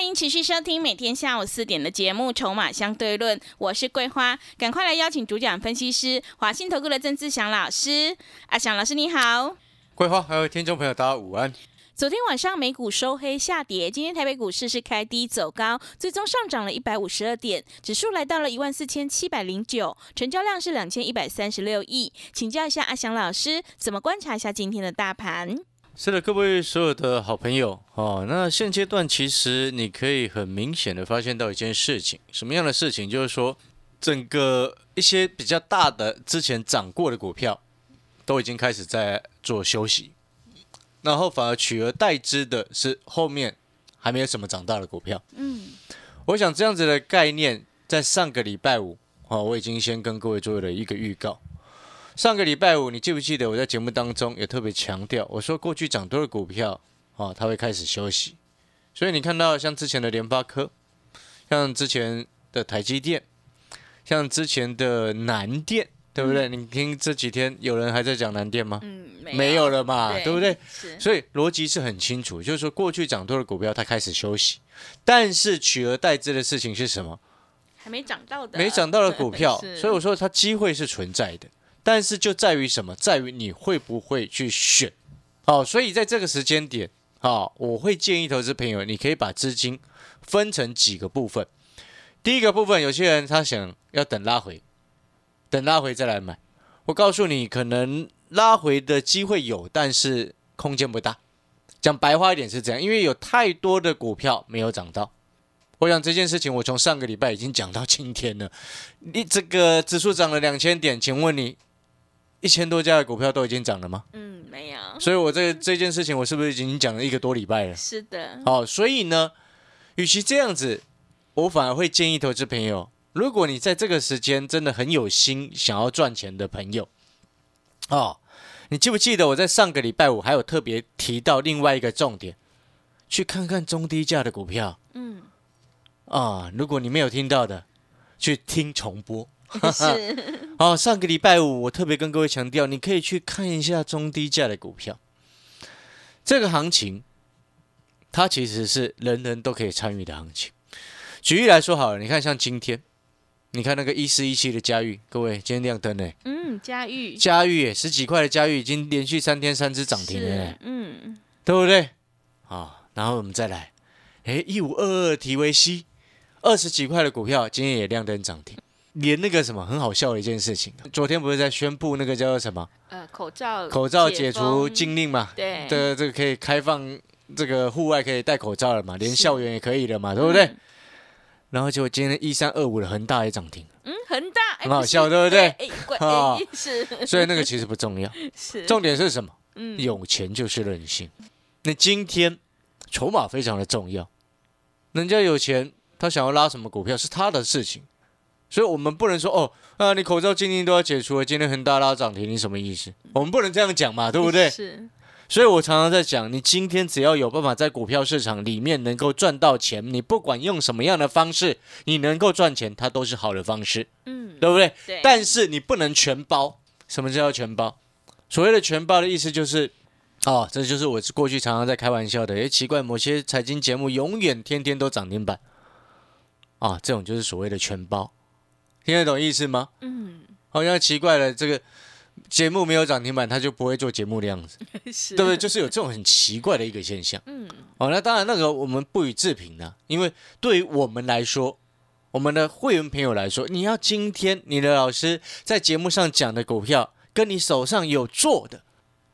欢迎持续收听每天下午四点的节目《筹码相对论》，我是桂花，赶快来邀请主讲分析师华信投顾的郑志祥老师。阿祥老师你好，桂花还有听众朋友大家午安。昨天晚上美股收黑下跌，今天台北股市是开低走高，最终上涨了一百五十二点，指数来到了一万四千七百零九，成交量是两千一百三十六亿。请教一下阿祥老师，怎么观察一下今天的大盘？是的，各位所有的好朋友哦，那现阶段其实你可以很明显的发现到一件事情，什么样的事情？就是说，整个一些比较大的之前涨过的股票，都已经开始在做休息，然后反而取而代之的是后面还没有什么长大的股票。嗯，我想这样子的概念，在上个礼拜五哦，我已经先跟各位做了一个预告。上个礼拜五，你记不记得我在节目当中也特别强调，我说过去涨多的股票啊，它会开始休息。所以你看到像之前的联发科，像之前的台积电，像之前的南电，对不对？你听这几天有人还在讲南电吗？嗯，没有了嘛，对对不对？是，所以逻辑是很清楚，就是说过去涨多的股票它开始休息，但是取而代之的事情是什么？还没涨到的，没涨到的股票，所以我说它机会是存在的，但是就在于什么？在于你会不会去选。好，所以在这个时间点，好，我会建议投资朋友，你可以把资金分成几个部分。第一个部分，有些人他想要等拉回，等拉回再来买。我告诉你，可能拉回的机会有，但是空间不大。讲白话一点是这样，因为有太多的股票没有涨到。我想这件事情，我从上个礼拜已经讲到今天了。你这个指数涨了两千点，请问你一千多家的股票都已经涨了吗？嗯，没有，所以我这这件事情，我是不是已经讲了一个多礼拜了？是的，好，所以呢，与其这样子，我反而会建议投资朋友，如果你在这个时间真的很有心想要赚钱的朋友，哦，你记不记得我在上个礼拜五还有特别提到另外一个重点，去看看中低价的股票。嗯，啊，如果你没有听到的，去听重播。是，好，上个礼拜五我特别跟各位强调，你可以去看一下中低价的股票。这个行情，它其实是人人都可以参与的行情。举例来说好了，你看像今天，你看那个一四一七的嘉裕，各位今天亮灯呢，嗯，佳玉嘉裕十几块的嘉裕已经连续三天三只涨停了，嗯，对不对？啊，然后我们再来，哎，一五二二提维 C，，二十几块的股票今天也亮灯涨停，连那个什么很好笑的一件事情，昨天不是在宣布那个叫做什么？呃，口罩口罩解除禁令嘛？对，这个这个可以开放，这个户外可以戴口罩了嘛？连校园也可以了嘛？对不对？嗯。然后结果今天一三二五的恒大也涨停，嗯，恒大，哎很好笑对不对？啊哎是。所以那个其实不重要，是，重点是什么？嗯，有钱就是任性。那今天筹码非常的重要，人家有钱，他想要拉什么股票是他的事情，所以我们不能说哦啊，你口罩禁令都要解除了，今天恒大拉涨停，你什么意思？我们不能这样讲嘛，对不对？是，所以我常常在讲，你今天只要有办法在股票市场里面能够赚到钱，你不管用什么样的方式，你能够赚钱，它都是好的方式，嗯，对不对？对，但是你不能全包。什么叫全包？所谓的全包的意思就是，哦，这就是我过去常常在开玩笑的。诶，奇怪，某些财经节目永远天天都涨停板，啊，这种就是所谓的全包，听得懂意思吗？嗯，好像奇怪了，这个节目没有涨停板，他就不会做节目的样子，对不对？就是有这种很奇怪的一个现象。嗯，哦，那当然那个我们不予置评呢，因为对于我们来说，我们的会员朋友来说，你要今天你的老师在节目上讲的股票，跟你手上有做的，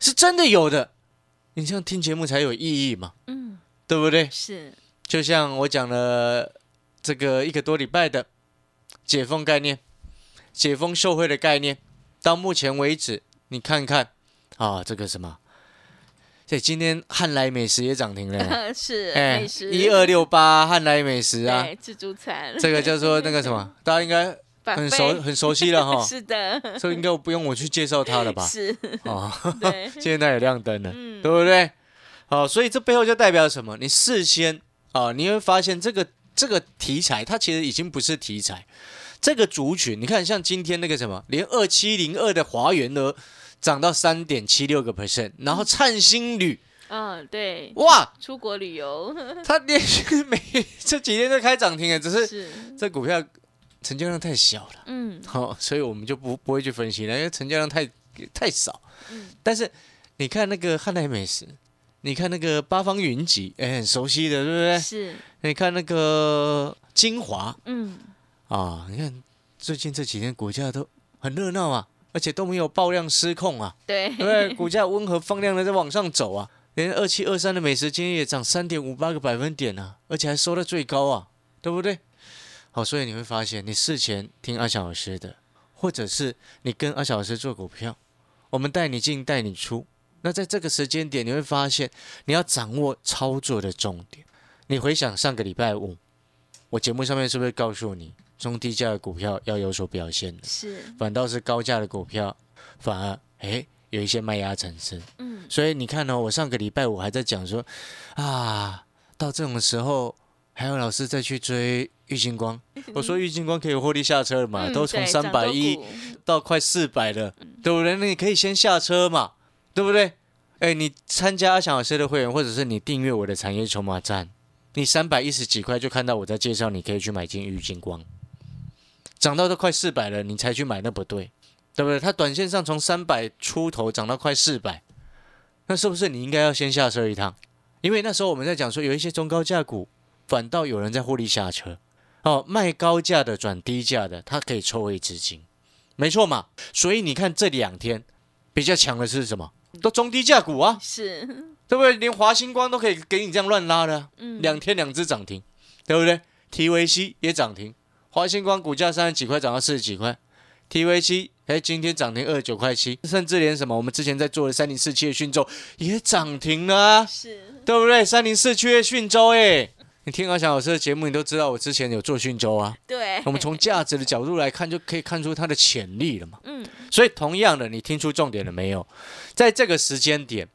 是真的有的，你这样听节目才有意义嘛，嗯，对不对？是，就像我讲了这个一个多礼拜的解封概念、解封受贿的概念，到目前为止，你看看啊，这个什么？所以今天汉来美食也涨停了，是哎美食，一二六八汉来美食啊，对自助餐，这个叫做那个什么，大家应该很熟很熟悉了哈，是的，所以应该不用我去介绍它了吧？是，哦，对，现在也亮灯了，嗯。对不对？好，所以这背后就代表什么？你事先啊，你会发现这个这个题材，它其实已经不是题材，这个族群，你看像今天那个什么，连二七零二的华元呢涨到三点七六个 percent，然后灿星旅，嗯，对，哇，出国旅游它连续每 这几天都开涨停哎，只是是，这股票成交量太小了。嗯，好、所以我们就不不会去分析了，因为成交量太太少。嗯但是你看那个汉来美食，你看那个八方云集，哎，很熟悉的，对不对？是，你看那个精华嗯，啊，你看最近这几天股价都很热闹啊，而且都没有爆量失控啊，对，对不对？股价温和放量的在往上走啊，连二七二三的美食今天也涨三点五八个百分点啊，而且还收到最高啊，对不对？好，所以你会发现，你事前听阿小老师的，或者是你跟阿小老师做股票，我们带你进带你出。那在这个时间点，你会发现你要掌握操作的重点。你回想上个礼拜五，我节目上面是不是告诉你，中低价的股票要有所表现的，是，反倒是高价的股票反而诶有一些卖压产生。嗯，所以你看哦，我上个礼拜我还在讲说啊，到这种时候还有老师再去追玉金光，我说玉金光可以获利下车了嘛，嗯都从三百一到快四百了，对不对？那你可以先下车嘛，对不对？哎，你参加阿翔老师的会员，或者是你订阅我的产业筹码站，你三百一十几块就看到我在介绍，你可以去买进玉金光，涨到都快四百了，你才去买，那不对，对不对？它短线上从三百出头涨到快四百，那是不是你应该要先下车一趟？因为那时候我们在讲说，有一些中高价股，反倒有人在获利下车，哦，卖高价的转低价的，它可以抽回资金，没错嘛。所以你看这两天比较强的是什么？都中低价股啊，是，对不对？连华星光都可以给你这样乱拉的啊、嗯，两天两只涨停，对不对？TVC 也涨停，华星光股价三十几块涨到四十几块，TV 七哎今天涨停二十九块七，甚至连什么我们之前在做的三零四七的讯州也涨停了、啊，是，对不对？三零四七的讯州哎，你听阿翔老师的节目，你都知道我之前有做讯州啊。对，我们从价值的角度来看，就可以看出它的潜力了嘛。嗯，所以同样的，你听出重点了没有？在这个时间点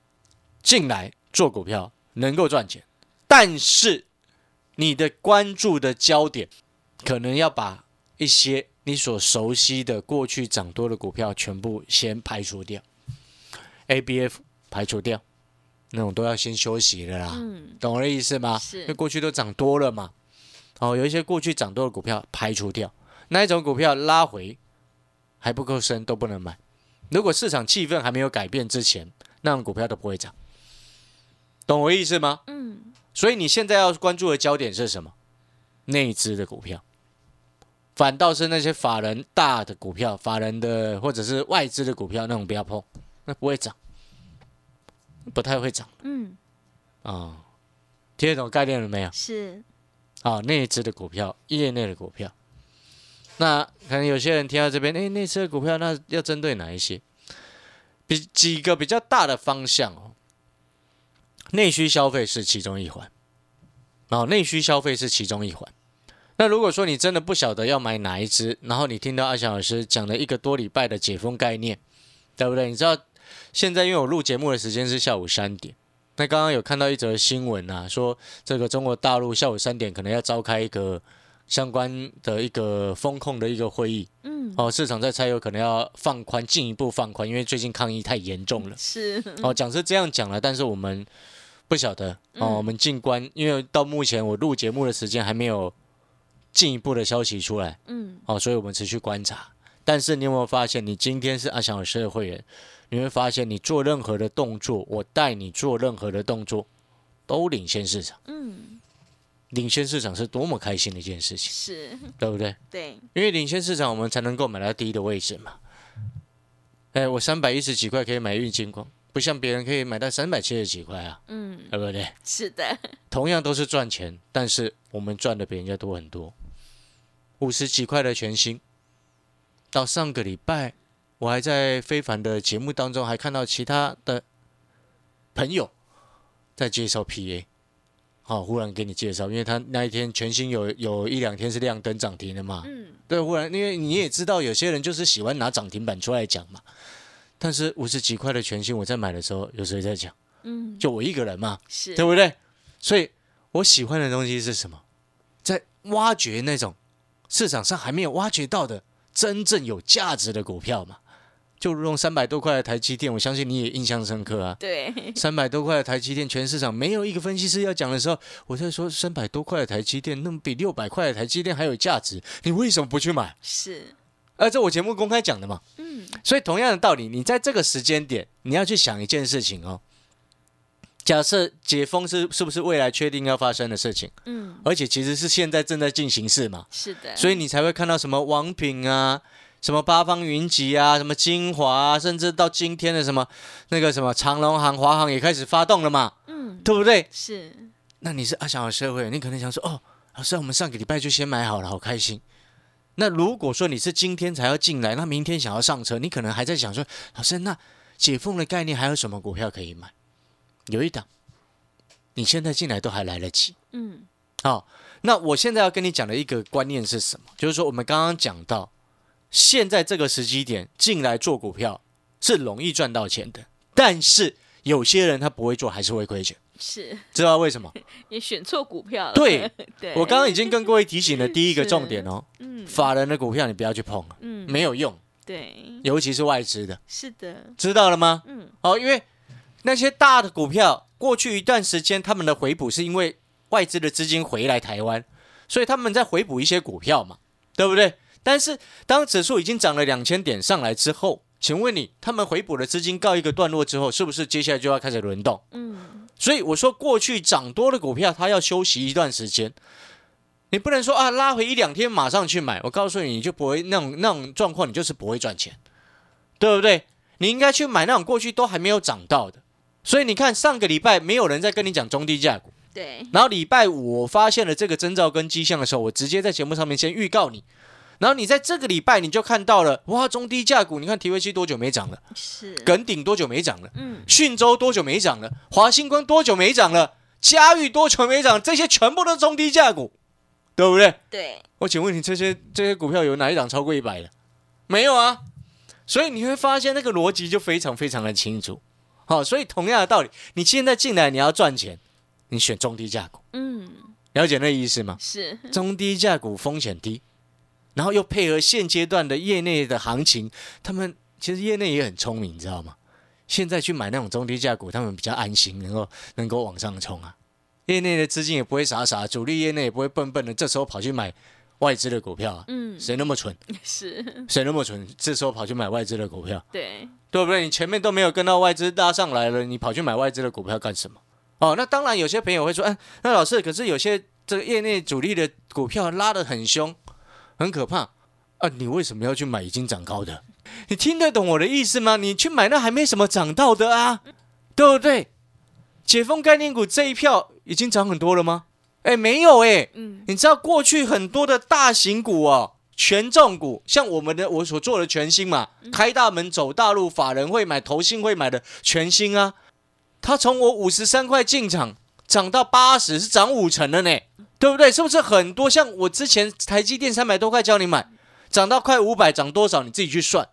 进来做股票能够赚钱，但是你的关注的焦点可能要把一些你所熟悉的过去涨多的股票全部先排除掉，ABF 排除掉，那种都要先休息的啦。嗯，懂我的意思吗？是因为过去都涨多了嘛。哦，有一些过去涨多的股票排除掉，那一种股票拉回还不够深都不能买。如果市场气氛还没有改变之前，那种股票都不会涨。懂我意思吗？嗯，所以你现在要关注的焦点是什么？内资的股票，反倒是那些法人大的股票、法人的或者是外资的股票那种不要碰，那不会涨，不太会涨嗯，啊、听得懂概念了没有？是，啊，内资的股票，业内的股票。那可能有些人听到这边，哎，内资的股票，那要针对哪一些？比几个比较大的方向哦。内需消费是其中一环，哦，内需消费是其中一环。那如果说你真的不晓得要买哪一只，然后你听到阿翔老师讲了一个多礼拜的解封概念，对不对？你知道现在因为我录节目的时间是下午三点，那刚刚有看到一则新闻啊，说这个中国大陆下午三点可能要召开一个相关的一个风控的一个会议嗯，哦，市场在猜有可能要放宽，进一步放宽，因为最近抗疫太严重了。是，哦，讲是这样讲了，但是我们不晓得。哦，嗯。我们静观，因为到目前我录节目的时间还没有进一步的消息出来嗯，哦，所以我们持续观察。但是你有没有发现，你今天是阿翔老师的会员，你会发现你做任何的动作，我带你做任何的动作，都领先市场。嗯，领先市场是多么开心的一件事情，是，对不对？对，因为领先市场，我们才能够买到第一的位置嘛。哎，我三百一十几块可以买运金光，不像别人可以买到三百七十几块啊，嗯，对不对？是的，同样都是赚钱，但是我们赚的比人家多很多。五十几块的全新，到上个礼拜，我还在非凡的节目当中还看到其他的朋友在介绍 PA，好、忽然给你介绍，因为他那一天全新有有一两天是亮灯涨停的嘛，嗯，对，忽然因为你也知道有些人就是喜欢拿涨停板出来讲嘛，但是五十几块的全新我在买的时候，有谁在讲？嗯，就我一个人嘛，是，对不对？所以我喜欢的东西是什么？在挖掘那种市场上还没有挖掘到的真正有价值的股票嘛。就如同三百多块的台积电，我相信你也印象深刻啊。对，三百多块的台积电，全市场没有一个分析师要讲的时候，我在说三百多块的台积电，那么比六百块的台积电还有价值，你为什么不去买？是，呃，这我节目公开讲的嘛。嗯，所以同样的道理，你在这个时间点，你要去想一件事情哦。假设解封是是不是未来确定要发生的事情，嗯，而且其实是现在正在进行式嘛，是的，所以你才会看到什么王品啊，什么八方云集啊，什么精华啊，甚至到今天的什么那个什么长隆行、华航也开始发动了嘛，嗯，对不对？是，那你是阿小的社会，你可能想说，哦，老师，我们上个礼拜就先买好了，好开心。那如果说你是今天才要进来，那明天想要上车，你可能还在想说，老师，那解封的概念还有什么股票可以买？有一档，你现在进来都还来得及。嗯，好、那我现在要跟你讲的一个观念是什么？就是说，我们刚刚讲到，现在这个时机点进来做股票是容易赚到钱的，但是有些人他不会做，还是会亏钱，是，知道为什么？你选错股票了，对，对，我刚刚已经跟各位提醒了第一个重点哦，嗯。法人的股票你不要去碰了，嗯，没有用，对，尤其是外资的，是的，知道了吗？嗯，哦，因为那些大的股票，过去一段时间他们的回补是因为外资的资金回来台湾，所以他们在回补一些股票嘛，对不对？但是当指数已经涨了两千点上来之后，请问你，他们回补的资金告一个段落之后，是不是接下来就要开始轮动？嗯，所以我说，过去涨多的股票，它要休息一段时间。你不能说啊，拉回一两天马上去买。我告诉你，你就不会那种那种状况，你就是不会赚钱，对不对？你应该去买那种过去都还没有涨到的。所以你看，上个礼拜没有人在跟你讲中低价股，对，然后礼拜五我发现了这个征兆跟迹象的时候，我直接在节目上面先预告你。然后你在这个礼拜你就看到了，哇，中低价股，你看 TVC 多久没涨了？是，耿鼎多久没涨了？嗯，讯州多久没涨了？华星光多久没涨了？嘉裕多久没涨？这些全部都是中低价股，对不对？对，我请问你，这些这些股票有哪一档超过一百的？没有啊。所以你会发现那个逻辑就非常非常的清楚。好、所以同样的道理，你现在进来你要赚钱，你选中低价股，嗯，了解那意思吗？是，中低价股风险低，然后又配合现阶段的业内的行情，他们其实业内也很聪明，你知道吗？现在去买那种中低价股，他们比较安心，能够能够往上冲啊。业内的资金也不会傻傻，主力业内也不会笨笨的，这时候跑去买外资的股票啊。嗯，谁那么蠢？是，谁那么蠢？这时候跑去买外资的股票，对，对不对？你前面都没有跟到外资拉上来了，你跑去买外资的股票干什么？哦，那当然，有些朋友会说，哎、那老师，可是有些这个业内主力的股票拉得很凶，很可怕啊！你为什么要去买已经涨高的？你听得懂我的意思吗？你去买那还没什么涨到的啊，对不对？解封概念股这一票已经涨很多了吗？哎，没有哎，嗯，你知道过去很多的大型股哦，权重股，像我们的我所做的全新嘛，开大门走大路，法人会买，投信会买的全新啊，它从我五十三块进场，涨到八十，是涨五成了呢，对不对？是不是很多？像我之前台积电三百多块教你买，涨到快五百，涨多少你自己去算。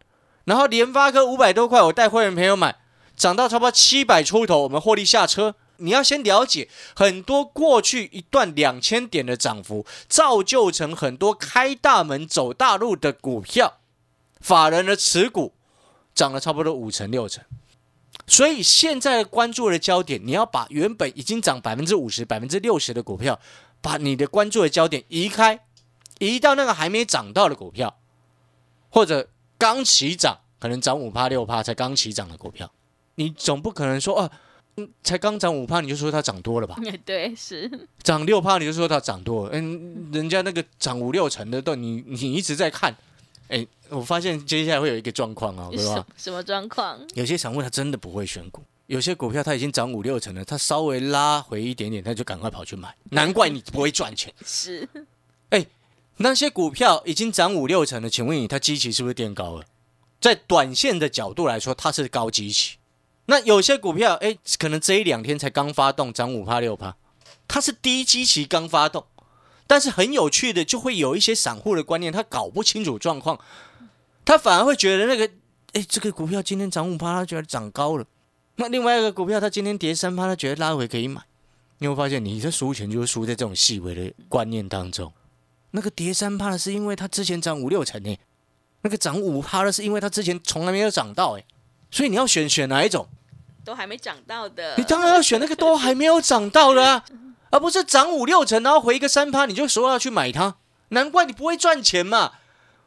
然后联发科五百多块，我带会员朋友买，涨到差不多七百出头，我们获利下车。你要先了解，很多过去一段两千点的涨幅，造就成很多开大门走大路的股票，法人的持股涨了差不多五成六成。所以现在关注的焦点，你要把原本已经涨百分之五十、百分之六十的股票，把你的关注的焦点移开，移到那个还没涨到的股票，或者刚起涨，可能涨五趴六趴才刚起涨的股票，你总不可能说啊，才刚涨五趴你就说它涨多了吧？对，是，涨六趴你就说它涨多了，嗯，人家那个涨五六成的都你你一直在看，哎，我发现接下来会有一个状况啊，对吧什？什么状况？有些散户他真的不会选股，有些股票它已经涨五六成了，他稍微拉回一点点，他就赶快跑去买，难怪你不会赚钱。是，哎那些股票已经涨五六成了，请问你它基期是不是垫高了？在短线的角度来说，它是高基期，那有些股票，哎，可能这一两天才刚发动，涨五趴六趴，它是低基期刚发动，但是很有趣的，就会有一些散户的观念，他搞不清楚状况，他反而会觉得那个，哎，这个股票今天涨五趴，他觉得涨高了；那另外一个股票，他今天跌三趴，他觉得拉回可以买。你会发现，你这输钱就是输在这种细微的观念当中。那个跌三趴的是因为它之前涨五六成呢，那个涨五趴的是因为它之前从来没有涨到哎，所以你要选选哪一种？都还没涨到的，你当然要选那个都还没有涨到的啊，而不是涨五六成然后回一个三趴你就说要去买它，难怪你不会赚钱嘛。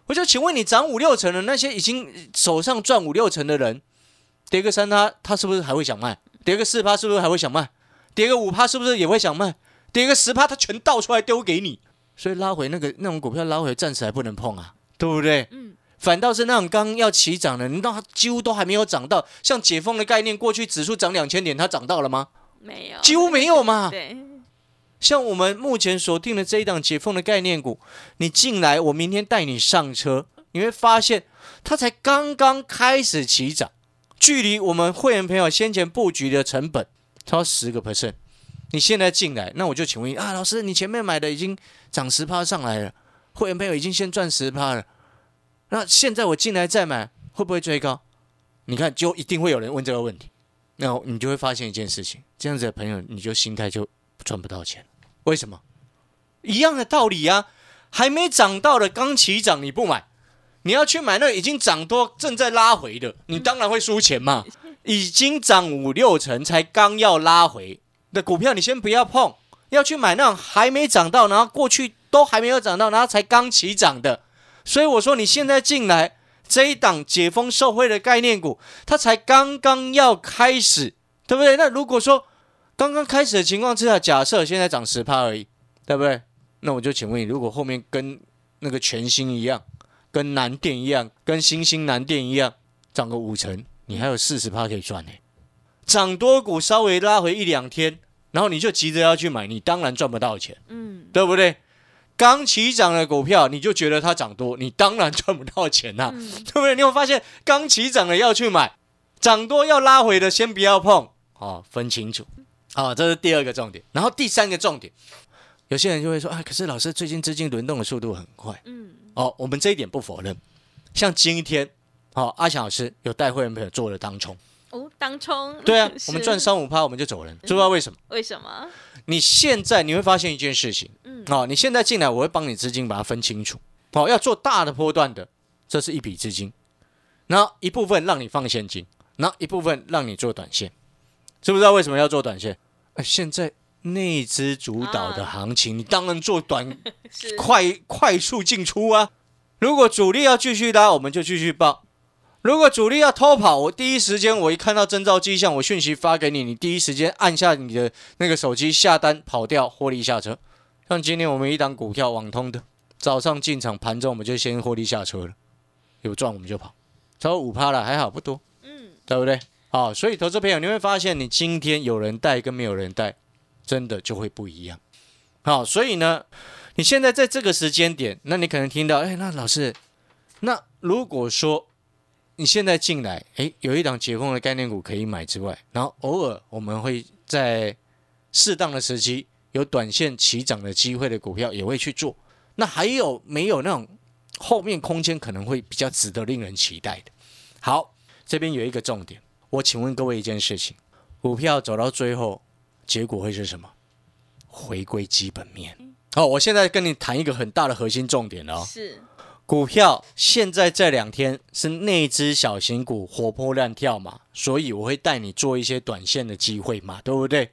我就请问你，涨五六成的那些已经手上赚五六成的人，跌个三趴，他是不是还会想卖？跌个四趴是不是还会想卖？跌个五趴是不是也会想卖？跌个十趴，他全倒出来丢给你。所以拉回那个那种股票拉回暂时还不能碰啊，对不对？嗯。反倒是那种刚要起涨的，你到几乎都还没有涨到，像解封的概念，过去指数涨两千点，它涨到了吗？没有，几乎没有嘛。对。像我们目前锁定的这一档解封的概念股，你进来，我明天带你上车，你会发现它才刚刚开始起涨，距离我们会员朋友先前布局的成本。超十个 percent，你现在进来，那我就请问啊，老师，你前面买的已经涨十趴上来了，会员朋友已经先赚十趴了，那现在我进来再买，会不会追高？你看，就一定会有人问这个问题，那你就会发现一件事情，这样子的朋友，你就心态就赚不到钱，为什么？一样的道理啊，还没涨到的刚起涨你不买，你要去买那已经涨多正在拉回的，你当然会输钱嘛。已经涨五六成，才刚要拉回的股票，你先不要碰，要去买那种还没涨到，然后过去都还没有涨到，然后才刚起涨的。所以我说，你现在进来这一档解封受惠的概念股，它才刚刚要开始，对不对？那如果说刚刚开始的情况之下，假设现在涨十趴而已，对不对？那我就请问你，如果后面跟那个全新一样，跟南电一样，跟新兴南电一样，涨个五成？你还有四十趴可以赚呢，涨多股稍微拉回一两天，然后你就急着要去买，你当然赚不到钱，嗯，对不对？刚起涨的股票，你就觉得它涨多，你当然赚不到钱呐，对不对？你有发现刚起涨的要去买，涨多要拉回的先不要碰，哦，分清楚，好，这是第二个重点。然后第三个重点，有些人就会说，啊，可是老师最近资金轮动的速度很快，嗯，哦，我们这一点不否认，像今天。好，阿强老师有带会员朋友做了当冲哦，当冲对啊，我们赚三五趴我们就走人，知不知道为什么？为什么？你现在你会发现一件事情，嗯，哦，你现在进来，我会帮你资金把它分清楚，哦，要做大的波段的，这是一笔资金，然后一部分让你放现金，然后一部分让你做短线，知不知道为什么要做短线？呃，现在内资主导的行情，你当然做短，快快速进出啊。如果主力要继续拉，我们就继续报。如果主力要偷跑，我第一时间我一看到征兆迹象，我讯息发给你，你第一时间按下你的那个手机下单跑掉获利下车。像今天我们一档股票网通的，早上进场盘中我们就先获利下车了，有赚我们就跑，超过五趴了。还好不多，嗯，对不对？好，所以投资朋友你会发现，你今天有人带跟没有人带，真的就会不一样。好，所以呢，你现在在这个时间点，那你可能听到，哎，那老师，那如果说。你现在进来，诶，有一档解封的概念股可以买之外，然后偶尔我们会在适当的时机有短线起涨的机会的股票也会去做。那还有没有那种后面空间可能会比较值得令人期待的？好，这边有一个重点，我请问各位一件事情：股票走到最后，结果会是什么？回归基本面。好，我现在跟你谈一个很大的核心重点哦。是。股票现在这两天是内资小型股活泼乱跳嘛，所以我会带你做一些短线的机会嘛，对不对？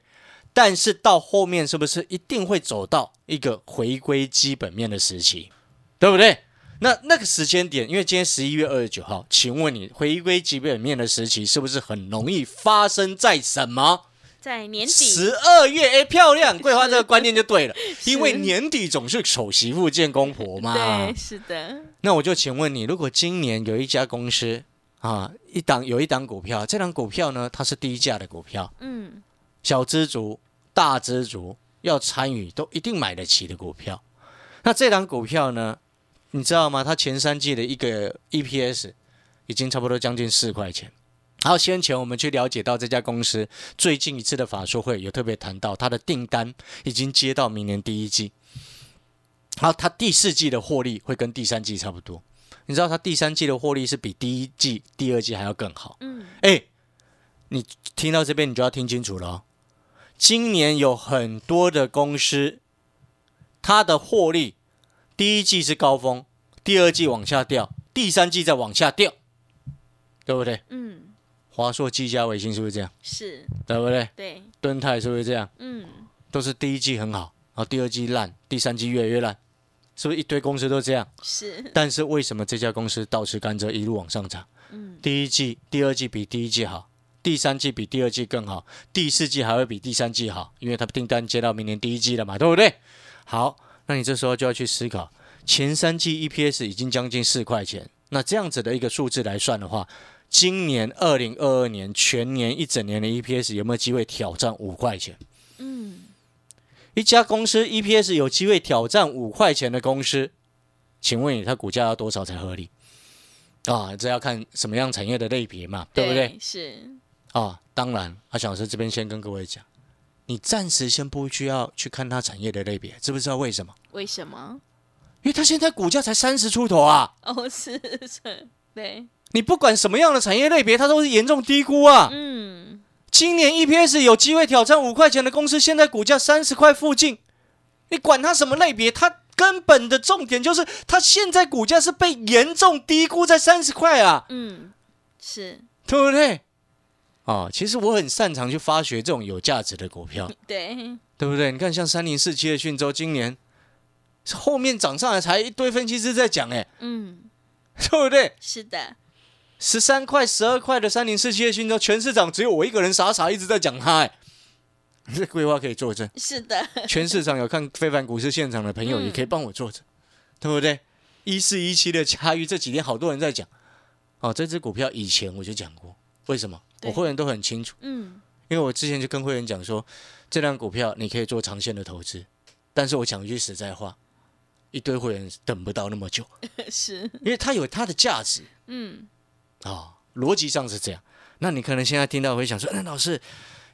但是到后面是不是一定会走到一个回归基本面的时期，对不对？那那个时间点，因为今天十一月二十九号，请问你回归基本面的时期是不是很容易发生在什么？在年底十二月，哎，漂亮，桂花这个观念就对了，因为年底总是丑媳妇见公婆嘛。对，是的。那我就请问你，如果今年有一家公司啊，一档有一档股票，这档股票呢，它是低价的股票，嗯，小资族、大资族要参与都一定买得起的股票。那这档股票呢，你知道吗？它前三季的一个 EPS 已经差不多将近四块钱。然后先前我们去了解到这家公司最近一次的法说会有特别谈到，它的订单已经接到明年第一季，然后它第四季的获利会跟第三季差不多。你知道它第三季的获利是比第一季、第二季还要更好。嗯，哎，你听到这边你就要听清楚了哦。今年有很多的公司，它的获利第一季是高峰，第二季往下掉，第三季再往下掉，对不对？嗯，华硕、技嘉、伟星是不是这样？是，对不对？对，敦泰是不是这样？嗯，都是第一季很好，然后第二季烂，第三季越来越烂，是不是一堆公司都这样？是，但是为什么这家公司倒吃甘蔗一路往上涨？嗯，第一季、第二季比第一季好，第三季比第二季更好，第四季还会比第三季好，因为它订单接到明年第一季了嘛，对不对？好，那你这时候就要去思考，前三季 EPS 已经将近四块钱，那这样子的一个数字来算的话，今年二零二二年全年一整年的 EPS 有没有机会挑战五块钱？嗯，一家公司 EPS 有机会挑战五块钱的公司，请问你它股价要多少才合理？啊，这要看什么样产业的类别嘛，对不对？？是，啊，当然，阿小老师这边先跟各位讲，你暂时先不需要去看它产业的类别，知不知道为什么？为什么？因为它现在股价才三十出头啊，哦，是是，对，你不管什么样的产业类别，它都是严重低估啊。嗯，今年 EPS 有机会挑战五块钱的公司，现在股价三十块附近，你管它什么类别，它根本的重点就是它现在股价是被严重低估在三十块啊，嗯，是，对不对？哦，其实我很擅长去发掘这种有价值的股票，对，对不对？你看像三零四七的讯州，今年后面涨上来才一堆分析师在讲，哎，嗯，对不对？是的，十三块、十二块的三零四七的讯州，全市场只有我一个人傻傻一直在讲它，哎，这规划可以作证。是的，全市场有看非凡股市现场的朋友，嗯。也可以帮我作证，对不对？一四一七的嘉裕这几天好多人在讲，哦，这只股票以前我就讲过，为什么？我会员都很清楚，嗯，因为我之前就跟会员讲说，这辆股票你可以做长线的投资，但是我讲一句实在话，一堆会员等不到那么久，是，因为它有它的价值嗯，啊、哦，逻辑上是这样。那你可能现在听到会想说，那老师，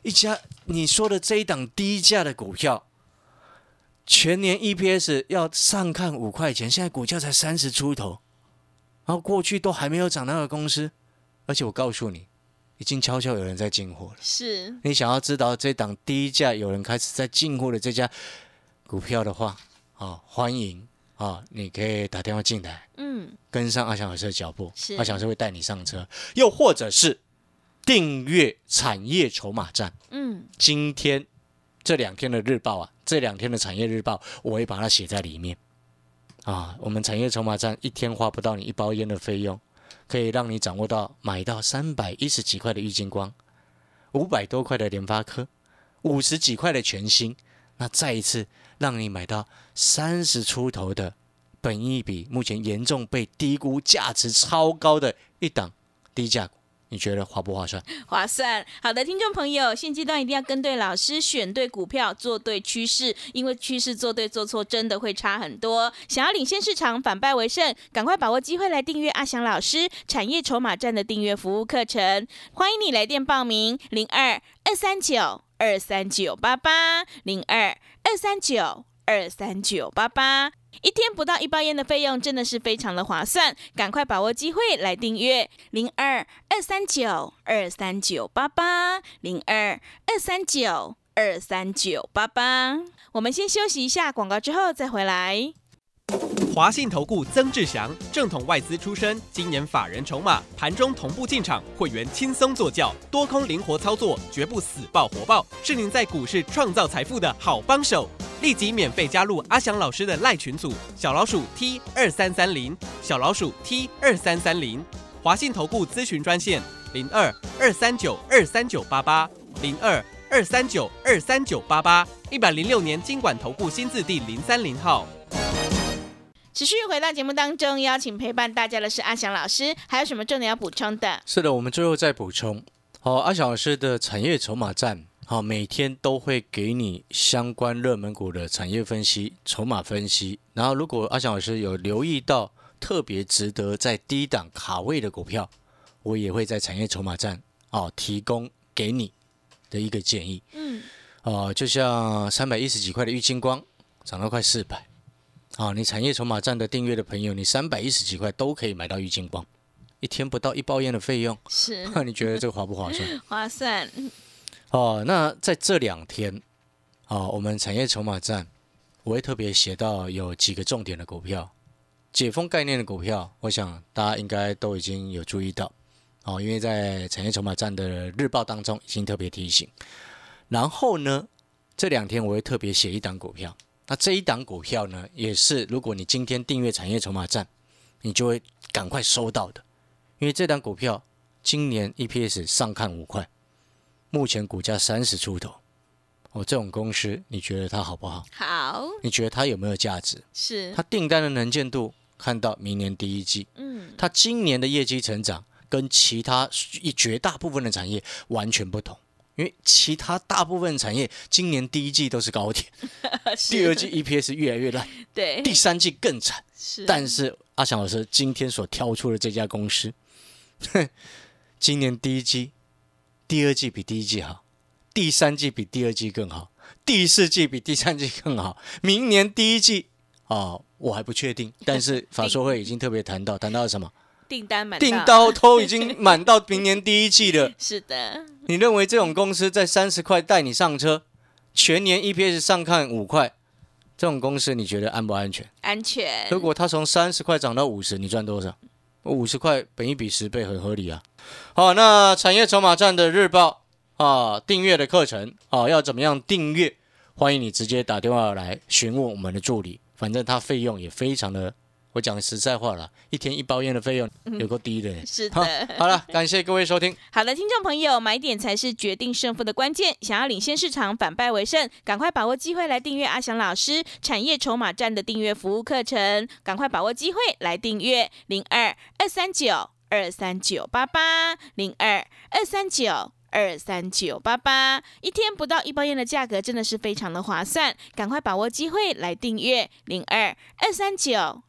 一家你说的这一档低价的股票，全年 EPS 要上看五块钱，现在股价才三十出头，然后过去都还没有涨那个公司，而且我告诉你，已经悄悄有人在进货了。是，你想要知道这档低价有人开始在进货的这家股票的话，啊、欢迎啊、你可以打电话进来，嗯，跟上阿翔老师的脚步，阿翔老师会带你上车，又或者是订阅产业筹码站。嗯，今天这两天的日报啊，这两天的产业日报，我会把它写在里面啊。我们产业筹码站一天花不到你一包烟的费用，可以让你掌握到买到三百一十几块的郁金光，五百多块的联发科，五十几块的全新，那再一次让你买到三十出头的本益比目前严重被低估、价值超高的一档低价股，你觉得划不划算？划算。好的，听众朋友，现阶段一定要跟对老师，选对股票，做对趋势，因为趋势做对做错真的会差很多。想要领先市场，反败为胜，赶快把握机会来订阅阿翔老师产业筹码站的订阅服务课程。欢迎你来电报名：零二二三九二三九八八零二二三九二三九八八。一天不到一包烟的费用，真的是非常的划算，赶快把握机会来订阅零二二三九二三九八八零二二三九二三九八八。我们先休息一下广告，之后再回来。华信投顾曾志祥，正统外资出身，今年法人筹码，盘中同步进场，会员轻松做教，多空灵活操作，绝不死爆活爆，是您在股市创造财富的好帮手。立即免费加入阿翔老师的赖群组，小老鼠 T 二三三零，小老鼠 T 二三三零，华信投顾咨询专线零二二三九二三九八八零二二三九二三九八八，一百零六年经管投顾新字第零三零号。持续回到节目当中，邀请陪伴大家的是阿翔老师，还有什么重点要补充的？是的，我们最后再补充。好、阿翔老师的产业筹码站，好、每天都会给你相关热门股的产业分析、筹码分析。然后，如果阿翔老师有留意到特别值得在低档卡位的股票，我也会在产业筹码站哦提供给你的一个建议。嗯，哦，就像三百一十几块的玉金光涨到快四百，啊，你产业筹码站的订阅的朋友，你三百一十几块都可以买到玉金光，一天不到一包烟的费用，是那 你觉得这个划不划算？划算，哦，那在这两天，哦，我们产业筹码站，我会特别写到有几个重点的股票，解封概念的股票，我想大家应该都已经有注意到，哦，因为在产业筹码站的日报当中已经特别提醒。然后呢，这两天我会特别写一档股票，那这一档股票呢，也是如果你今天订阅产业筹码站，你就会赶快收到的，因为这档股票今年 EPS 上看五块。目前股价三十出头，哦，这种公司你觉得它好不好？好，你觉得它有没有价值？是。它，订单的能见度看到明年第一季，嗯，它今年的业绩成长跟其他一绝大部分的产业完全不同，因为其他大部分产业今年第一季都是高点，第二季 EPS 越来越烂，对，第三季更惨。是，但是阿翔老师今天所挑出的这家公司，今年第一季、第二季比第一季好，第三季比第二季更好，第四季比第三季更好，明年第一季啊、我还不确定，但是法说会已经特别谈到，谈到了什么？订单满订到刀都已经满到明年第一季了。是的，你认为这种公司在三十块带你上车，全年 EPS 上看五块，这种公司你觉得安不安全？安全，如果它从三十块涨到五十，你赚多少？五十块，本一比十倍，很合理啊。好，那产业筹码站的日报啊，订阅的课程啊，要怎么样订阅？欢迎你直接打电话来询问我们的助理，反正他费用也非常的，我讲实在话了，一天一包烟的费用有够低的。好是的，好了，感谢各位收听。好的，听众朋友，买点才是决定胜负的关键。想要领先市场，反败为胜，赶快把握机会来订阅阿翔老师产业筹码站的订阅服务课程，赶快把握机会来订阅零二二三九二三九八八零二二三九。二三九八八，一天不到一包烟的价格，真的是非常的划算，赶快把握机会来订阅零二二三九